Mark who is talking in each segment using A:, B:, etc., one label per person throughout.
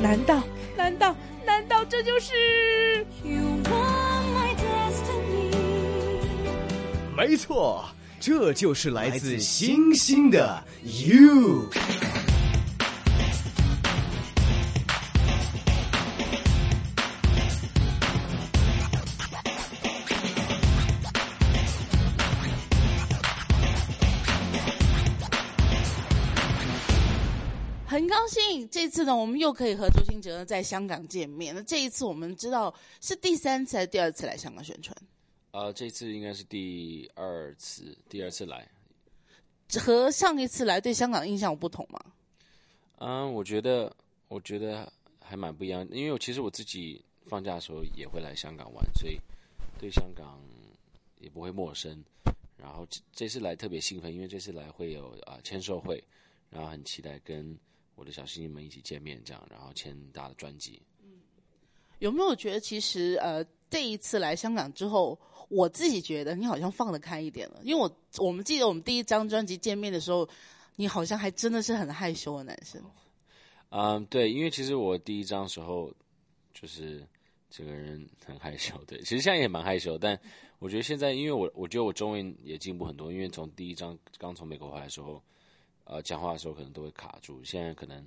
A: 难道难道难道这就是
B: ？You are my destiny.
C: 没错，这就是来自星星的 You。
A: 很高兴这次呢，我们又可以和周星哲在香港见面。那这一次我们知道是第三次还是第二次来香港宣传？
D: 呃，这次应该是第二次，第二次来。
A: 和上一次来对香港印象有不同吗？
D: 嗯，我觉得，我觉得还蛮不一样，因为我其实我自己放假的时候也会来香港玩，所以对香港也不会陌生。然后这这次来特别兴奋，因为这次来会有啊、签售会，然后很期待跟我的小星星们一起见面，这样，然后签大的专辑。
A: 嗯有没有觉得其实呃这一次来香港之后，我自己觉得你好像放得开一点了？因为我我们记得我们第一张专辑见面的时候，你好像还真的是很害羞的男生。
D: 嗯，对，因为其实我第一张时候就是这个人很害羞，对，其实现在也蛮害羞，但我觉得现在，因为我我觉得我中文也进步很多，因为从第一张刚从美国回来的时候，呃，讲话的时候可能都会卡住，现在可能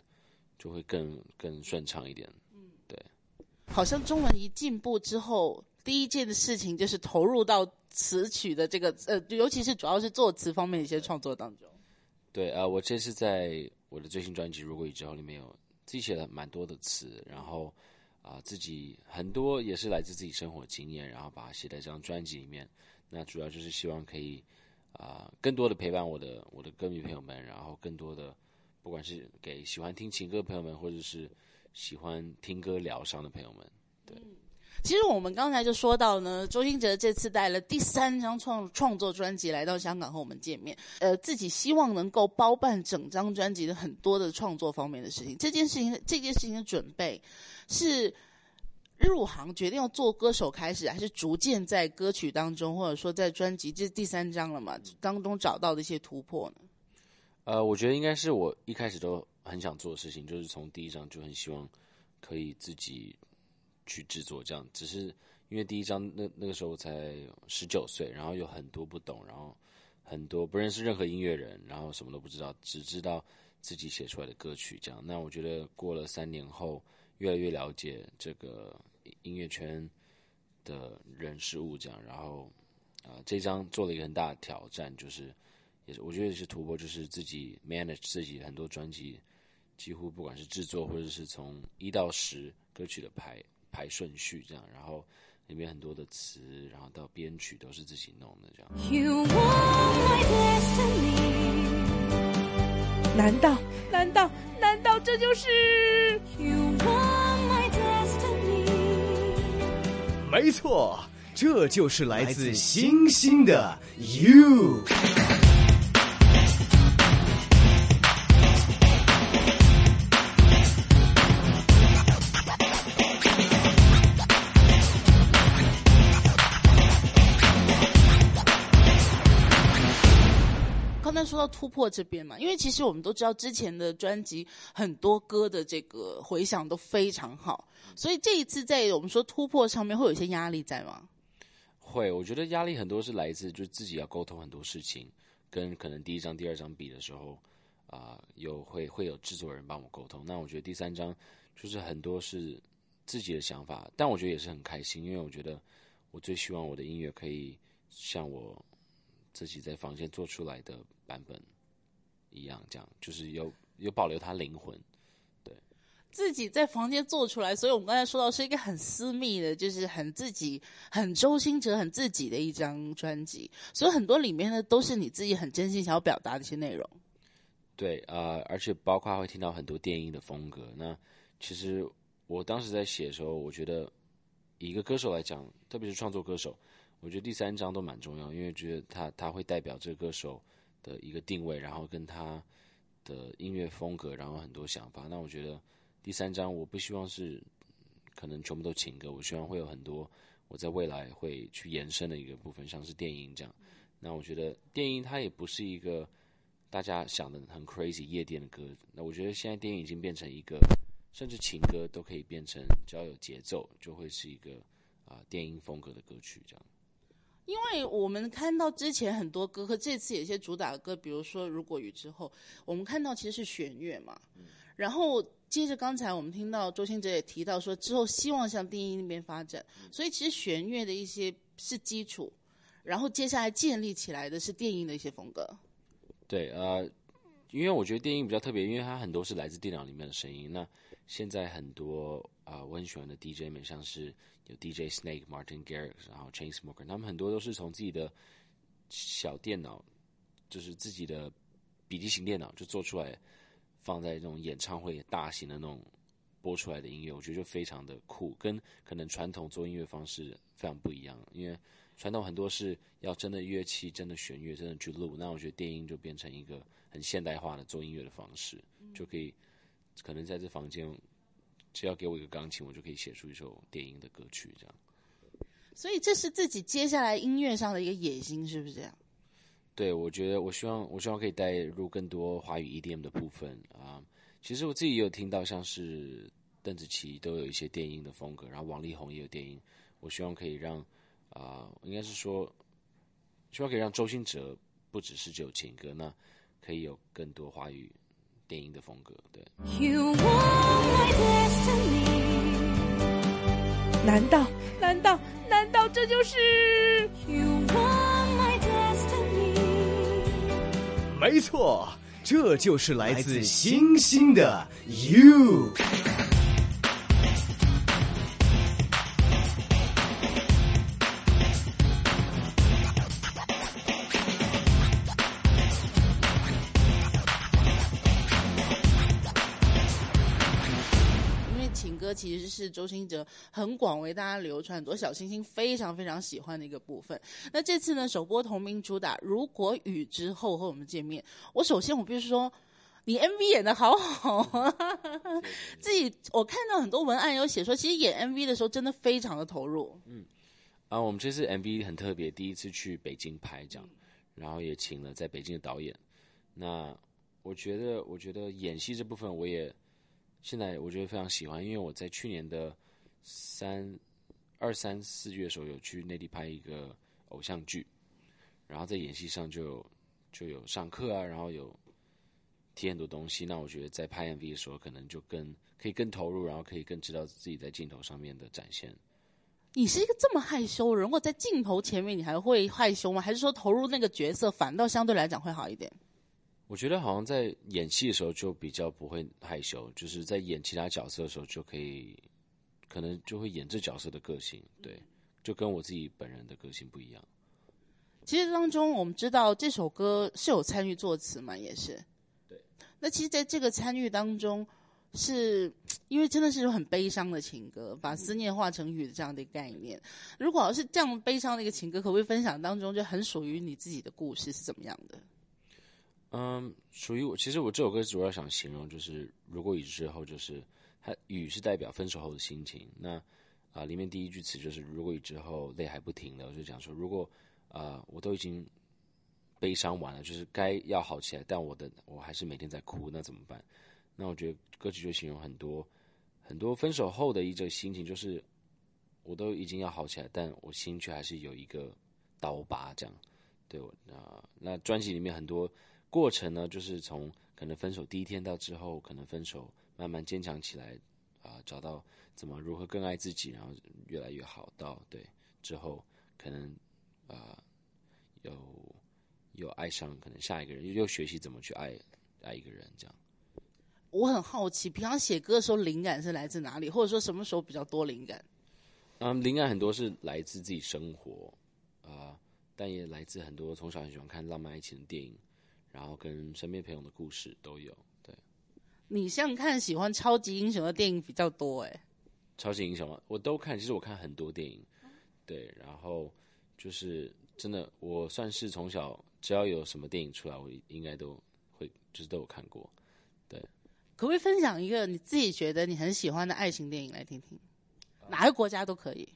D: 就会更更顺畅一点。
A: 嗯，对好像中文一进步之后，第一件的事情就是投入到词曲的这个呃，尤其是主要是作词方面的一些创作当中。
D: 对，呃，我这次在我的最新专辑《如果已知后》里面有自己写了蛮多的词，然后啊、自己很多也是来自自己生活经验，然后把它写在这张专辑里面。那主要就是希望可以啊、更多的陪伴我的我的歌迷朋友们，然后更多的不管是给喜欢听情歌的朋友们，或者是喜欢听歌疗伤的朋友们。
A: 对其实我们刚才就说到呢，周兴哲这次带了第三张创创作专辑来到香港和我们见面，呃，自己希望能够包办整张专辑的很多的创作方面的事情。这件事情，这件事情的准备是入行决定要做歌手开始，还是逐渐在歌曲当中，或者说在专辑这是第三章了嘛当中找到的一些突破呢？
D: 呃，我觉得应该是我一开始都很想做的事情，就是从第一章就很希望可以自己去制作这样。只是因为第一章那那个时候才十九岁，然后有很多不懂，然后很多不认识任何音乐人，然后什么都不知道，只知道自己写出来的歌曲这样。那我觉得过了三年后，越来越了解这个音乐圈的人事物这样，然后啊、这张做了一个很大的挑战，就是。也是我觉得也是突破，就是自己 manage 自己很多专辑，几乎不管是制作或者是从一到十歌曲的排排顺序这样，然后里面很多的词，然后到编曲都是自己弄的这样。
B: You are my destiny.
A: 难道难道难道这就是
B: ？You are my destiny.
C: 没错，这就是来自星星的 You。
A: 突破这边嘛，因为其实我们都知道之前的专辑很多歌的这个回响都非常好，所以这一次在我们说突破上面会有一些压力在吗？
D: 会，我觉得压力很多是来自就自己要沟通很多事情，跟可能第一张、第二张比的时候，啊、有会会有制作人帮我沟通。那我觉得第三张就是很多是自己的想法，但我觉得也是很开心，因为我觉得我最希望我的音乐可以像我自己在房间做出来的版本一样，这样就是有有保留他灵魂。
A: 对自己在房间做出来，所以我们刚才说到是一个很私密的，就是很自己、很周星哲、很自己的一张专辑，所以很多里面呢都是你自己很真心想要表达的一些内容。
D: 对啊、呃而且包括会听到很多电音的风格。那其实我当时在写的时候，我觉得以一个歌手来讲，特别是创作歌手，我觉得第三张都蛮重要，因为觉得他他会代表这个歌手的一个定位，然后跟他的音乐风格，然后很多想法。那我觉得第三张我不希望是可能全部都情歌，我希望会有很多我在未来会去延伸的一个部分，像是电音这样。那我觉得电音它也不是一个大家想的很 crazy 夜店的歌。那我觉得现在电影已经变成一个，甚至情歌都可以变成，只要有节奏，就会是一个啊、电音风格的歌曲这样。
A: 因为我们看到之前很多歌，和这次有一些主打歌，比如说《如果雨》之后，我们看到其实是弦乐嘛。然后接着刚才我们听到周星哲也提到说，之后希望向电音那边发展，所以其实弦乐的一些是基础，然后接下来建立起来的是电音的一些风格。
D: 对，呃，因为我觉得电音比较特别，因为它很多是来自电脑里面的声音。那现在很多啊、我很喜欢的 DJ 们，像是有 DJ Snake、Martin Garrix，然后 Chainsmoker，他们很多都是从自己的小电脑，就是自己的笔记型电脑就做出来，放在这种演唱会大型的那种播出来的音乐，我觉得就非常的酷，跟可能传统做音乐方式非常不一样，因为。传统很多是要真的乐器、真的弦乐、真的去录，那我觉得电音就变成一个很现代化的做音乐的方式，就可以可能在这房间，只要给我一个钢琴，我就可以写出一首电音的歌曲，这样。
A: 所以这是自己接下来音乐上的一个野心，是不是这样？
D: 对，我觉得我希望我希望可以带入更多华语 EDM 的部分啊、其实我自己也有听到，像是邓紫棋都有一些电音的风格，然后王力宏也有电音。我希望可以让啊、应该是说，希望可以让周星哲不只是只有情歌，那可以有更多华语电音的风格。对
B: ，You
A: 难道难道难道这就是？
C: 没错，这就是来自星星的 You。
A: 歌其实是周星哲很广为大家流传，很多小星星非常非常喜欢的一个部分。那这次呢，首播同名主打《如果雨》之后和我们见面，我首先我必须说。你 MV 演的好好啊！自己我看到很多文案有写说，其实演 MV 的时候真的非常的投入。
D: 嗯啊，我们这次 MV 很特别，第一次去北京拍这样，然后也请了在北京的导演。那我觉得，我觉得演戏这部分，我也现在我觉得非常喜欢，因为我在去年的三二三四月的时候有去内地拍一个偶像剧，然后在演戏上就有就有上课啊，然后有提很多东西。那我觉得在拍 MV 的时候，可能就更可以更投入，然后可以更知道自己在镜头上面的展现。
A: 你是一个这么害羞人，如果在镜头前面，你还会害羞吗？还是说投入那个角色，反倒相对来讲会好一点？
D: 我觉得好像在演戏的时候就比较不会害羞，就是在演其他角色的时候就可以，可能就会演这角色的个性，对，就跟我自己本人的个性不一样。
A: 其实当中，我们知道这首歌是有参与作词嘛，也是。
D: 对。
A: 那其实，在这个参与当中，是因为真的是种很悲伤的情歌，把思念化成雨的这样的一个概念。如果要是这样悲伤的一个情歌，可不可以分享当中就很属于你自己的故事是怎么样的？
D: 嗯，属于我，其实我这首歌主要想形容就是，如果雨之后，就是它雨是代表分手后的心情。那啊、里面第一句词就是如果雨之后泪还不停的，我就讲说，如果啊、我都已经悲伤完了，就是该要好起来，但我的我还是每天在哭，那怎么办？那我觉得歌曲就形容很多很多分手后的一个心情，就是我都已经要好起来，但我心却还是有一个刀疤这样。对我啊、那专辑里面很多过程呢，就是从可能分手第一天到之后，可能分手慢慢坚强起来，啊、找到怎么如何更爱自己，然后越来越好，到对之后可能啊、有有爱上可能下一个人，又又学习怎么去爱爱一个人，这样。
A: 我很好奇，平常写歌的时候灵感是来自哪里，或者说什么时候比较多灵感？
D: 嗯，灵感很多是来自自己生活啊、但也来自很多从小很喜欢看浪漫爱情的电影，然后跟身边朋友的故事都有。对，
A: 你像看喜欢超级英雄的电影比较多哎、
D: 超级英雄嘛，我都看。其实我看很多电影，对，然后就是真的，我算是从小只要有什么电影出来，我应该都会就是都有看过。
A: 对可不可以分享一个你自己觉得你很喜欢的爱情电影来听听？哪个国家都可以。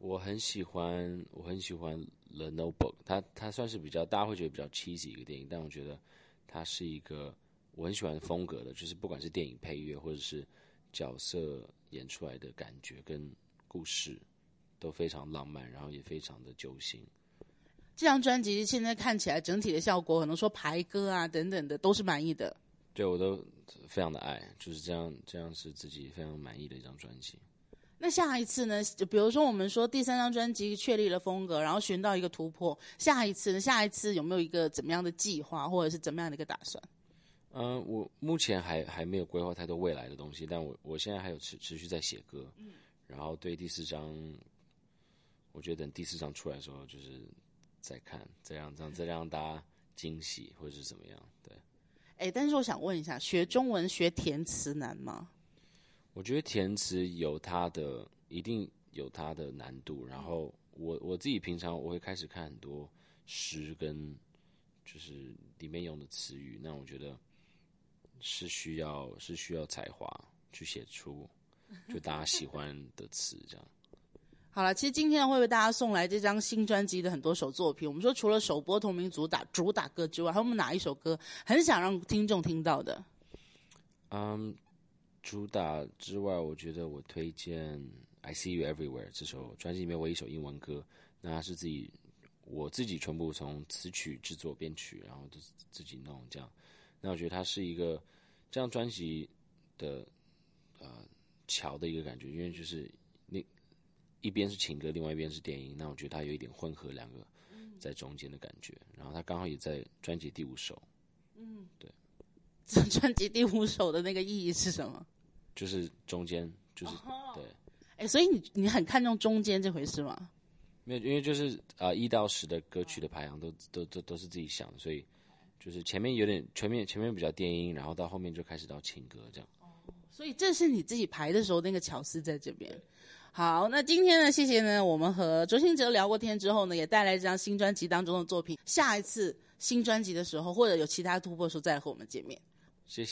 D: 我很喜欢，我很喜欢《The Notebook》，它它算是比较大家会觉得比较 cheesy 一个电影，但我觉得它是一个我很喜欢的风格的，就是不管是电影配乐或者是角色演出来的感觉跟故事都非常浪漫，然后也非常的揪心。
A: 这张专辑现在看起来整体的效果，可能说排歌啊等等的都是满意的。
D: 对我都非常的爱，就是这样，这样是自己非常满意的一张专辑。
A: 那下一次呢？就比如说我们说第三张专辑确立了风格，然后寻到一个突破，下一次呢？下一次有没有一个怎么样的计划，或者是怎么样的一个打算？
D: 嗯、我目前还还没有规划太多未来的东西，但我我现在还有持持续在写歌，嗯然后对第四张，我觉得等第四张出来的时候，就是再看，再让这样再让大家惊喜或者是怎么样，对。
A: 哎，但是我想问一下，学中文学填词难吗？
D: 我觉得填词有它的一定有它的难度，然后我我自己平常我会开始看很多诗跟就是里面用的词语，那我觉得是需要是需要才华去写出就大家喜欢的词这样。
A: 好了，其实今天会为大家送来这张新专辑的很多首作品。我们说，除了首播同名主打主打歌之外，还有我们哪一首歌很想让听众听到的？
D: 嗯，主打之外，我觉得我推荐《I See You Everywhere》这首专辑里面唯一一首英文歌，那它是自己我自己全部从词曲制作、编曲，然后都是自己弄这样。那我觉得它是一个这张专辑的呃桥的一个感觉，因为就是那一边是情歌，另外一边是电音，那我觉得它有一点混合两个在中间的感觉。然后它刚好也在专辑第五首，
A: 这专辑第五首的那个意义是什么？
D: 就是中间就是、对。
A: 哎，所以你你很看重中间这回事吗？
D: 没有，因为就是啊，一、到十的歌曲的排行都都都都是自己想的，所以就是前面有点前面前面比较电音，然后到后面就开始到情歌这样。
A: 所以这是你自己排的时候那个巧思在这边。好，那今天呢，谢谢呢，我们和周兴哲聊过天之后呢，也带来这张新专辑当中的作品。下一次新专辑的时候，或者有其他突破的时候，再来和我们见面。
D: 谢谢。